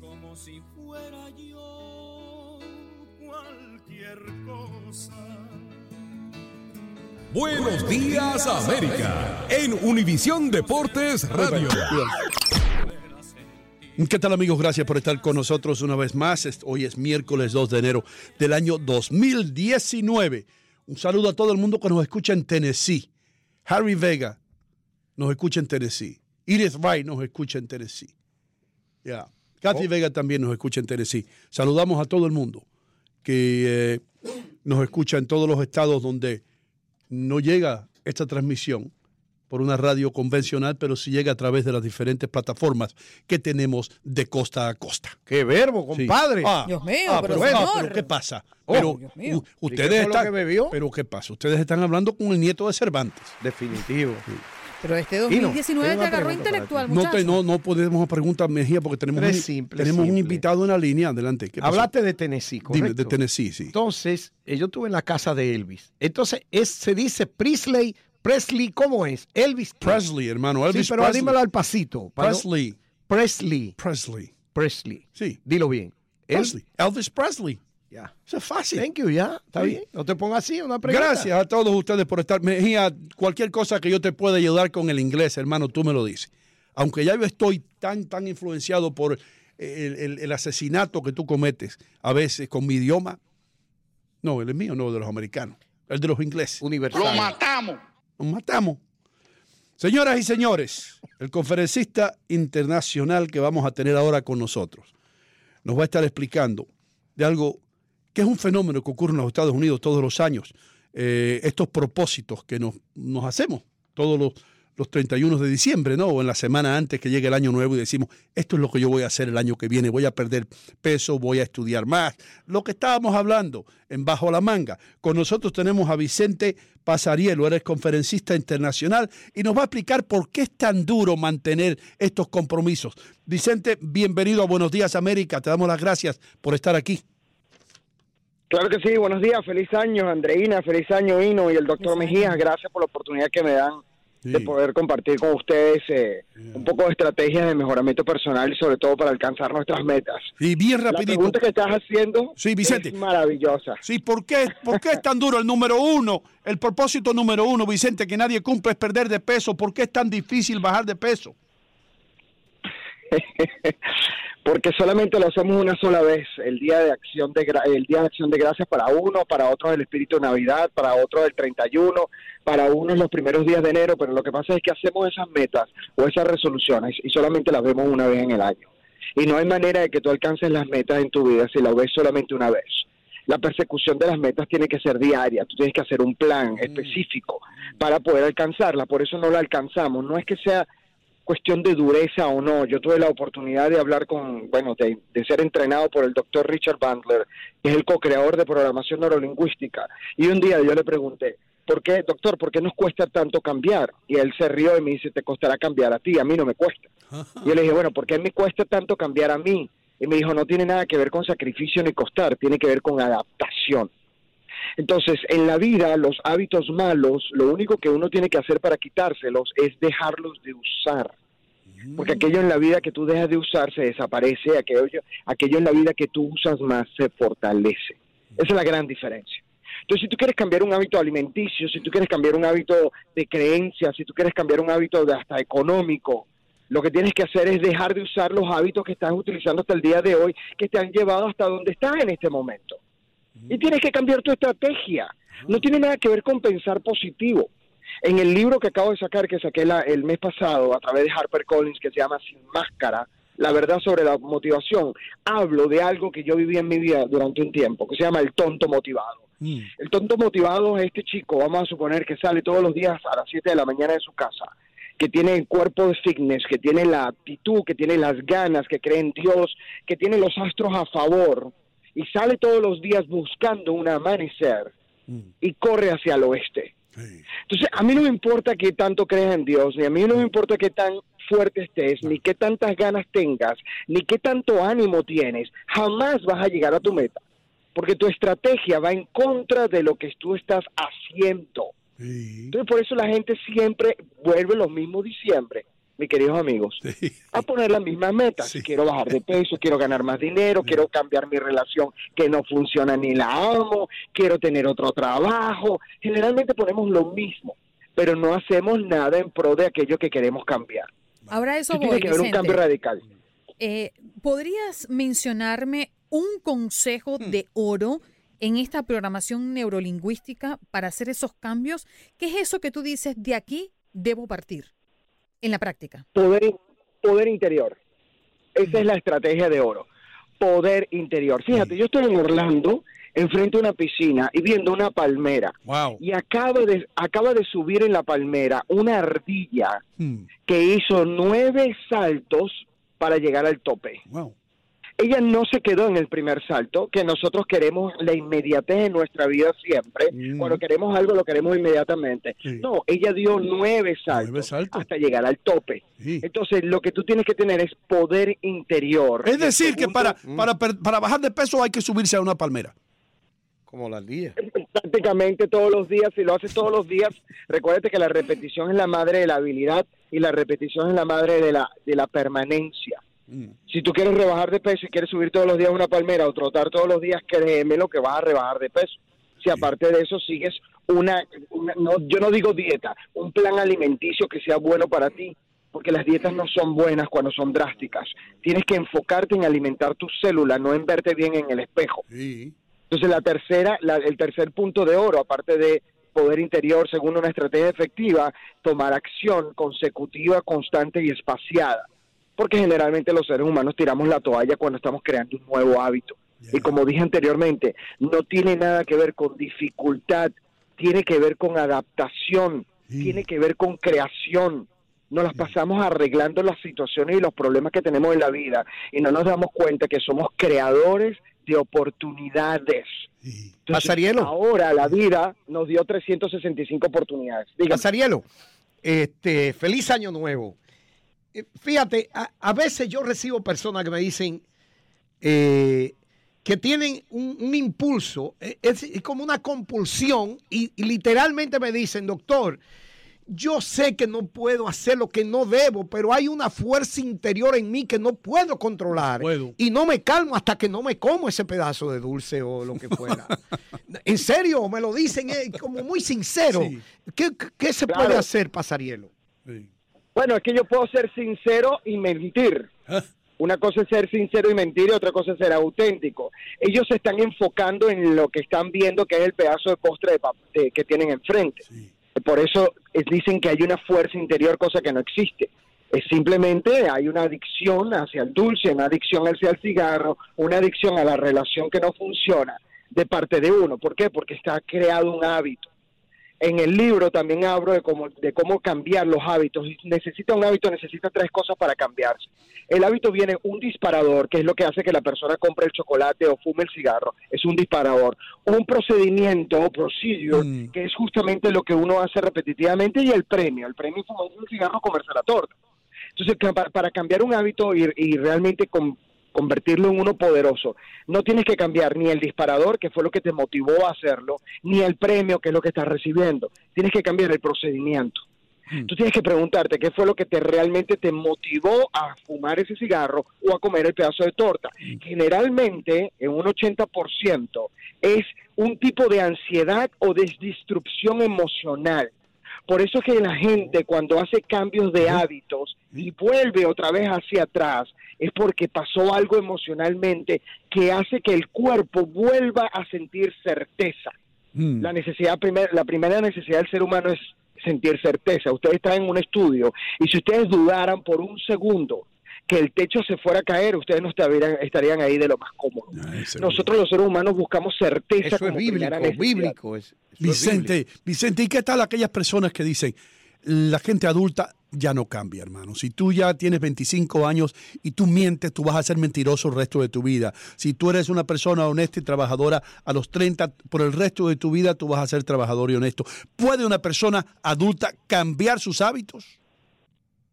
como si fuera yo cualquier cosa. Buenos días América en Univisión Deportes Radio. ¿Qué tal amigos? Gracias por estar con nosotros una vez más. Hoy es miércoles 2 de enero del año 2019. Un saludo a todo el mundo que nos escucha en Tennessee. Harry Vega nos escucha en Tennessee. Edith Wright nos escucha en Tennessee. Ya. Kathy Vega también nos escucha en Tennessee. Saludamos a todo el mundo que eh, nos escucha en todos los estados donde no llega esta transmisión por una radio convencional, pero sí llega a través de las diferentes plataformas que tenemos de costa a costa. ¡Qué verbo, compadre! Ah, Dios mío, ah, pero, pero, ah, pero ¿qué pasa? Oh, pero Dios mío. u- ¿Y ustedes qué fue lo están, que bebió? pero ¿qué pasa? Ustedes están hablando con el nieto de Cervantes. Definitivo. Pero este Tino, 2019 tengo te agarró intelectual, No, te, no, no podemos preguntar, Mejía, porque tenemos, un, simple, tenemos un invitado en la línea. Adelante. Hablaste de Tennessee, correcto. Dime, de Tennessee, sí. Entonces, eh, yo estuve en la casa de Elvis. Entonces, es, se dice Presley, Presley, ¿cómo es? Elvis Presley, hermano. Elvis sí, pero Presley. dímelo al pasito. para no- Presley. Presley. Presley. Presley. Sí. Dilo bien. El- Presley. Elvis Presley. Ya. Eso es fácil. Thank you, ya. Está Sí. bien. No te pongas así, una pregunta. Gracias a todos ustedes por estar. Mejía, cualquier cosa que yo te pueda ayudar con el inglés, hermano, tú me lo dices. Aunque ya yo estoy tan, tan influenciado por el, el- el asesinato que tú cometes a veces con mi idioma. No, el mío no, de los americanos. El de los ingleses. Universal. Nos matamos. Señoras y señores, el conferencista internacional que vamos a tener ahora con nosotros nos va a estar explicando de algo que es un fenómeno que ocurre en los Estados Unidos todos los años. Eh, estos propósitos que nos, hacemos todos los, los 31 de diciembre, ¿no? O en la semana antes que llegue el año nuevo y decimos, esto es lo que yo voy a hacer el año que viene, voy a perder peso, voy a estudiar más. Lo que estábamos hablando en Bajo la Manga. Con nosotros tenemos a Vicente Pasarielo, eres conferencista internacional y nos va a explicar por qué es tan duro mantener estos compromisos. Vicente, bienvenido a Buenos Días América, te damos las gracias por estar aquí. Claro que sí, buenos días, feliz año Andreina, feliz año Hino y el doctor año. gracias por la oportunidad que me dan de poder compartir con ustedes eh, un poco de estrategias de mejoramiento personal y sobre todo para alcanzar nuestras metas. Y bien La rapidito. pregunta que estás haciendo Sí, Vicente. es maravillosa. Sí, ¿por qué, ¿por qué es tan duro el número uno? El propósito número uno, Vicente, que nadie cumple es perder de peso. ¿Por qué es tan difícil bajar de peso? Porque solamente lo hacemos una sola vez, el día de acción de gra- el día de acción de gracias para uno, para otros el espíritu de Navidad, para otros el 31, para unos los primeros días de enero, pero lo que pasa es que hacemos esas metas o esas resoluciones y solamente las vemos una vez en el año. Y no hay manera de que tú alcances las metas en tu vida si las ves solamente una vez. La persecución de las metas tiene que ser diaria, tú tienes que hacer un plan específico para poder alcanzarla, por eso no la alcanzamos, no es que sea cuestión de dureza o no. Yo tuve la oportunidad de hablar con, bueno, de, ser entrenado por el doctor Richard Bandler, que es el co-creador de programación neurolingüística. Y un día yo le pregunté, ¿por qué, doctor, por qué nos cuesta tanto cambiar? Y él se rió y me dice, te costará cambiar a ti, a mí no me cuesta. Y yo le dije, bueno, ¿por qué me cuesta tanto cambiar a mí? Y me dijo, no tiene nada que ver con sacrificio ni costar, tiene que ver con adaptación. Entonces, en la vida, los hábitos malos, lo único que uno tiene que hacer para quitárselos es dejarlos de usar. Porque aquello en la vida que tú dejas de usar se desaparece, aquello, aquello en la vida que tú usas más se fortalece. Esa es la gran diferencia. Entonces, si tú quieres cambiar un hábito alimenticio, si tú quieres cambiar un hábito de creencia, si tú quieres cambiar un hábito de hasta económico, lo que tienes que hacer es dejar de usar los hábitos que estás utilizando hasta el día de hoy, que te han llevado hasta donde estás en este momento. Y tienes que cambiar tu estrategia. No tiene nada que ver con pensar positivo. En el libro que acabo de sacar, que saqué la- el mes pasado a través de HarperCollins, que se llama Sin Máscara, la verdad sobre la motivación, hablo de algo que yo viví en mi vida durante un tiempo, que se llama el tonto motivado. El tonto motivado es este chico, vamos a suponer que sale todos los días a las 7 de la mañana de su casa que tiene el cuerpo de fitness, que tiene la actitud, que tiene las ganas, que cree en Dios, que tiene los astros a favor y sale todos los días buscando un amanecer y corre hacia el oeste. Entonces, a mí no me importa qué tanto creas en Dios, ni a mí no me importa qué tan fuerte estés, ni qué tantas ganas tengas, ni qué tanto ánimo tienes, jamás vas a llegar a tu meta, porque tu estrategia va en contra de lo que tú estás haciendo. Entonces, por eso la gente siempre vuelve los mismos diciembre, mis queridos amigos, a poner las mismas metas. Quiero bajar de peso, quiero ganar más dinero, quiero cambiar mi relación que no funciona ni la amo, quiero tener otro trabajo. Generalmente ponemos lo mismo, pero no hacemos nada en pro de aquello que queremos cambiar. Ahora eso tiene que haber un cambio radical. Eh, ¿Podrías mencionarme un consejo Hmm. de oro en esta programación neurolingüística para hacer esos cambios? ¿Qué es eso que tú dices, de aquí debo partir en la práctica? Poder, poder interior. Esa es la estrategia de oro. Poder interior. Fíjate, yo estoy en Orlando, enfrente a una piscina y viendo una palmera. Wow. Y acaba de, acaba de subir en la palmera una ardilla Hmm. que hizo nueve saltos para llegar al tope. Wow. Ella no se quedó en el primer salto, que nosotros queremos la inmediatez en nuestra vida siempre. Mm. Cuando queremos algo, lo queremos inmediatamente. Sí. No, ella dio nueve saltos, Nueve saltos. hasta llegar al tope. Sí. Entonces, lo que tú tienes que tener es poder interior. Es decir, que para, para, per- para bajar de peso hay que subirse a una palmera. Como la día. prácticamente todos los días, si lo haces todos los días, recuérdate que la repetición es la madre de la habilidad y la repetición es la madre de la, de la permanencia. Si tú quieres rebajar de peso y quieres subir todos los días una palmera o trotar todos los días, créeme lo que vas a rebajar de peso. Si aparte de eso sigues una, una- no, yo no digo dieta, un plan alimenticio que sea bueno para ti, porque las dietas no son buenas cuando son drásticas. Tienes que enfocarte en alimentar tus células, no en verte bien en el espejo. Sí. Entonces la tercera, la- el tercer punto de oro, aparte de poder interior, según una estrategia efectiva, tomar acción consecutiva, constante y espaciada. Porque generalmente los seres humanos tiramos la toalla cuando estamos creando un nuevo hábito. Y como dije anteriormente, no tiene nada que ver con dificultad, tiene que ver con adaptación, Sí. tiene que ver con creación. Nos las pasamos arreglando las situaciones y los problemas que tenemos en la vida y no nos damos cuenta que somos creadores de oportunidades. Sí. Entonces, Pasarielo. Ahora la vida nos dio 365 oportunidades. Dígame. Casarielo, este, feliz año nuevo. Eh, Fíjate, a, a veces yo recibo personas que me dicen eh, que tienen un, un impulso, eh, es, es como una compulsión, y, y literalmente me dicen, doctor, yo sé que no puedo hacer lo que no debo, pero hay una fuerza interior en mí que no puedo controlar. Puedo. Y no me calmo hasta que no me como ese pedazo de dulce o lo que fuera. en serio, me lo dicen eh, como muy sincero. Sí. ¿Qué, qué se Claro. puede hacer, Pasarielo? Sí. Bueno, es que yo puedo ser sincero y mentir. Ah, Una cosa es ser sincero y mentir y otra cosa es ser auténtico. Ellos se están enfocando en lo que están viendo que es el pedazo de postre de de- que tienen enfrente. sí. Por eso dicen que hay una fuerza interior, cosa que no existe. Es simplemente hay una adicción hacia el dulce, una adicción hacia el cigarro, una adicción a la relación que no funciona de parte de uno. ¿Por qué? Porque está creado un hábito. En el libro también hablo de cómo, de cómo cambiar los hábitos. Necesita un hábito, necesita tres cosas para cambiarse. El hábito viene un disparador, que es lo que hace que la persona compre el chocolate o fume el cigarro. Es un disparador. Un procedimiento o procedure, Mm. que es justamente lo que uno hace repetitivamente, y el premio. El premio es fumar un cigarro comerse la torta. Entonces, para cambiar un hábito y, y realmente con- convertirlo en uno poderoso, no tienes que cambiar ni el disparador, que fue lo que te motivó a hacerlo, ni el premio, que es lo que estás recibiendo. Tienes que cambiar el procedimiento. Tú tienes que preguntarte qué fue lo que te realmente te motivó a fumar ese cigarro o a comer el pedazo de torta. Generalmente, en un 80%, es un tipo de ansiedad o de destrucción emocional. Por eso es que la gente cuando hace cambios de hábitos y vuelve otra vez hacia atrás, es porque pasó algo emocionalmente que hace que el cuerpo vuelva a sentir certeza. Mm. La necesidad primer- la primera necesidad del ser humano es sentir certeza. Ustedes están en un estudio y si ustedes dudaran por un segundo que el techo se fuera a caer, ustedes no estarían, estarían ahí de lo más cómodo. Ay, seguro. Nosotros los seres humanos buscamos certeza Eso es bíblico, bíblico. es- eso es bíblico. Vicente, Vicente, ¿y qué tal aquellas personas que dicen la gente adulta ya no cambia, hermano. Si tú ya tienes 25 años y tú mientes, tú vas a ser mentiroso el resto de tu vida. Si tú eres una persona honesta y trabajadora a los 30, por el resto de tu vida tú vas a ser trabajador y honesto. ¿Puede una persona adulta cambiar sus hábitos?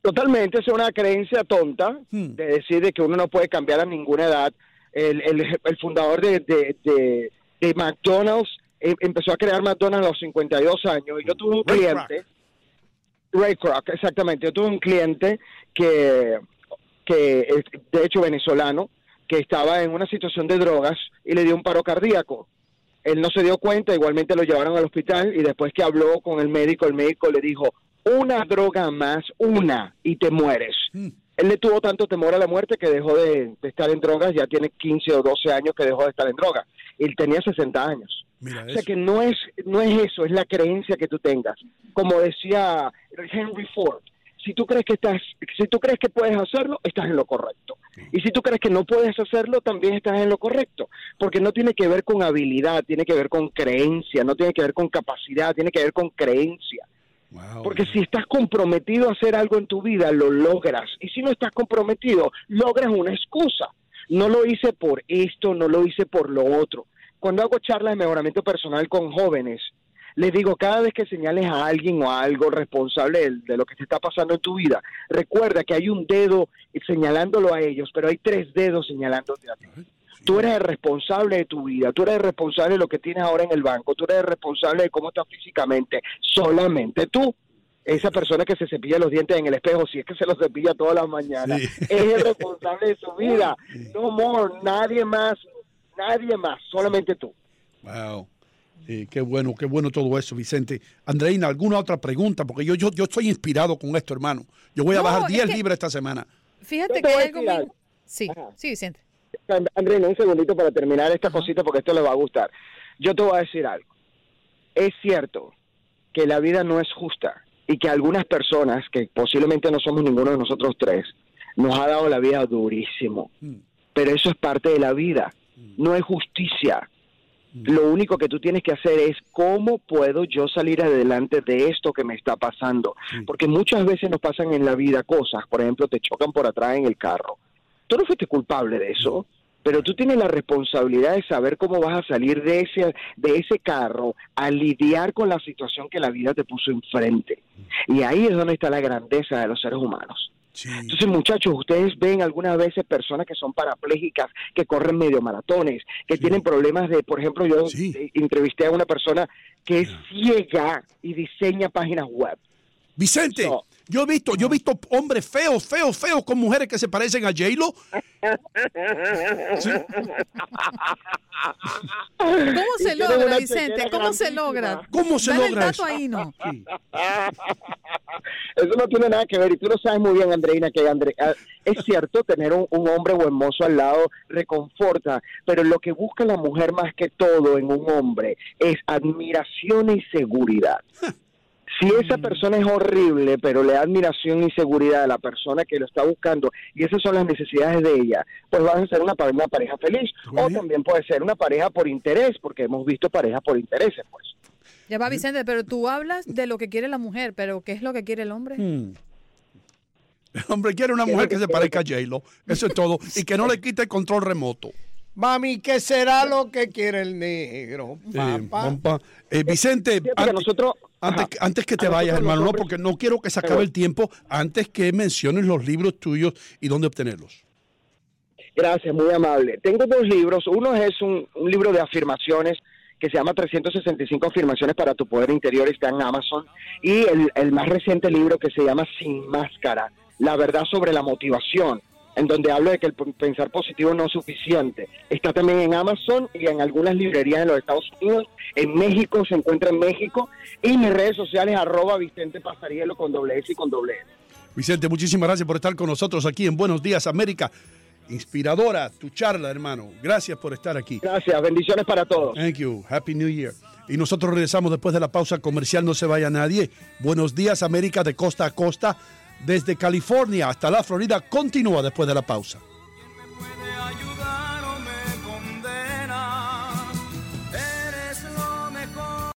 Totalmente, es una creencia tonta Hmm. de decir de que uno no puede cambiar a ninguna edad. El, el- el fundador de, de- de- de McDonald's eh, empezó a crear McDonald's a los 52 años y yo tuve un cliente, Ray Kroc, exactamente, yo tuve un cliente que, que de hecho venezolano, que estaba en una situación de drogas y le dio un paro cardíaco. Él no se dio cuenta, igualmente lo llevaron al hospital y después que habló con el médico, el médico le dijo, una droga más, una, y te mueres. Él le tuvo tanto temor a la muerte que dejó de, de estar en drogas, ya tiene 15 o 12 años que dejó de estar en drogas. Él tenía 60 años. Mira O sea eso. que no es, no es eso, es la creencia que tú tengas. Como decía Henry Ford, si tú crees que estás, si tú crees que puedes hacerlo, estás en lo correcto. Y si tú crees que no puedes hacerlo, también estás en lo correcto. Porque no tiene que ver con habilidad, tiene que ver con creencia, no tiene que ver con capacidad, tiene que ver con creencia. Wow, Porque si estás comprometido a hacer algo en tu vida, lo logras. Y si no estás comprometido, logras una excusa. No lo hice por esto, no lo hice por lo otro. Cuando hago charlas de mejoramiento personal con jóvenes, les digo, cada vez que señales a alguien o a algo responsable de, de lo que te está pasando en tu vida, recuerda que hay un dedo señalándolo a ellos, pero hay tres dedos señalándote a ti. Tú eres el responsable de tu vida, tú eres el responsable de lo que tienes ahora en el banco, tú eres el responsable de cómo estás físicamente, solamente tú. Esa persona que se cepilla los dientes en el espejo, si es que se los cepilla todas las mañanas, Sí. es el responsable de su vida. No more, nadie más, nadie más, solamente tú. Wow. Sí, qué bueno, qué bueno todo eso, Vicente. Andreina, ¿alguna otra pregunta? Porque yo, yo, yo estoy inspirado con esto, hermano. Yo voy a No, bajar es 10 que- libras esta semana. Fíjate que algo. Sí, Ajá. sí, Vicente. And- Andreina, un segundito para terminar esta cosita porque esto le va a gustar. Yo te voy a decir algo. Es cierto que la vida no es justa y que algunas personas, que posiblemente no somos ninguno de nosotros tres, nos ha dado la vida durísimo. Mm. Pero eso es parte de la vida. No es justicia. Lo único que tú tienes que hacer es cómo puedo yo salir adelante de esto que me está pasando. Porque muchas veces nos pasan en la vida cosas, por ejemplo, te chocan por atrás en el carro. Tú no fuiste culpable de eso, pero tú tienes la responsabilidad de saber cómo vas a salir de ese, de ese carro a lidiar con la situación que la vida te puso enfrente. Y ahí es donde está la grandeza de los seres humanos. Sí. Entonces, muchachos, ustedes ven algunas veces personas que son parapléjicas, que corren medio maratones, que tienen problemas de, por ejemplo, yo Sí. eh, entrevisté a una persona que es ciega y diseña páginas web. Vicente. Yo he visto, yo he visto hombres feos, feos, feos con mujeres que se parecen a J-Lo. Sí. ¿Cómo se logra, Vicente? ¿Cómo se logra? ¿Cómo se Dale logra el dato eso? ahí, ¿no? Sí. Eso no tiene nada que ver, y tú lo sabes muy bien, Andreina, que Andre- ah, es cierto, tener un, un hombre buen mozo al lado reconforta, pero lo que busca la mujer más que todo en un hombre es admiración y seguridad. Si esa persona es horrible, pero le da admiración y seguridad a la persona que lo está buscando, y esas son las necesidades de ella, pues vas a ser una, una pareja feliz. O Bien. también puede ser una pareja por interés, porque hemos visto parejas por intereses, pues. Ya va, Vicente, pero tú hablas de lo que quiere la mujer, pero ¿qué es lo que quiere el hombre? Hmm. El hombre quiere una mujer que se parezca a J-Lo. Eso es todo. Y que no le quite el control remoto. Mami, ¿qué será lo que quiere el negro? Papá. Eh, Vicente, antes, nosotros- antes, antes que te vayas, hermano, no, porque no quiero que se acabe el tiempo, antes que menciones los libros tuyos y dónde obtenerlos. Gracias, muy amable. Tengo dos libros. Uno es un, un libro de afirmaciones que se llama 365 afirmaciones para tu poder interior, está en Amazon. Y el, el más reciente libro que se llama Sin Máscara, la verdad sobre la motivación, en donde hablo de que el pensar positivo no es suficiente. Está también en Amazon y en algunas librerías en los Estados Unidos. En México, se encuentra en México. Y mis redes sociales, arroba Vicente Pasarielo con doble S y con doble S. Vicente, muchísimas gracias por estar con nosotros aquí en Buenos Días, América. Inspiradora tu charla, hermano. Gracias por estar aquí. Gracias, bendiciones para todos. Thank you. Happy New Year. Y nosotros regresamos después de la pausa comercial. No se vaya nadie. Buenos días, América, de costa a costa. Desde California hasta la Florida. Continúa después de la pausa.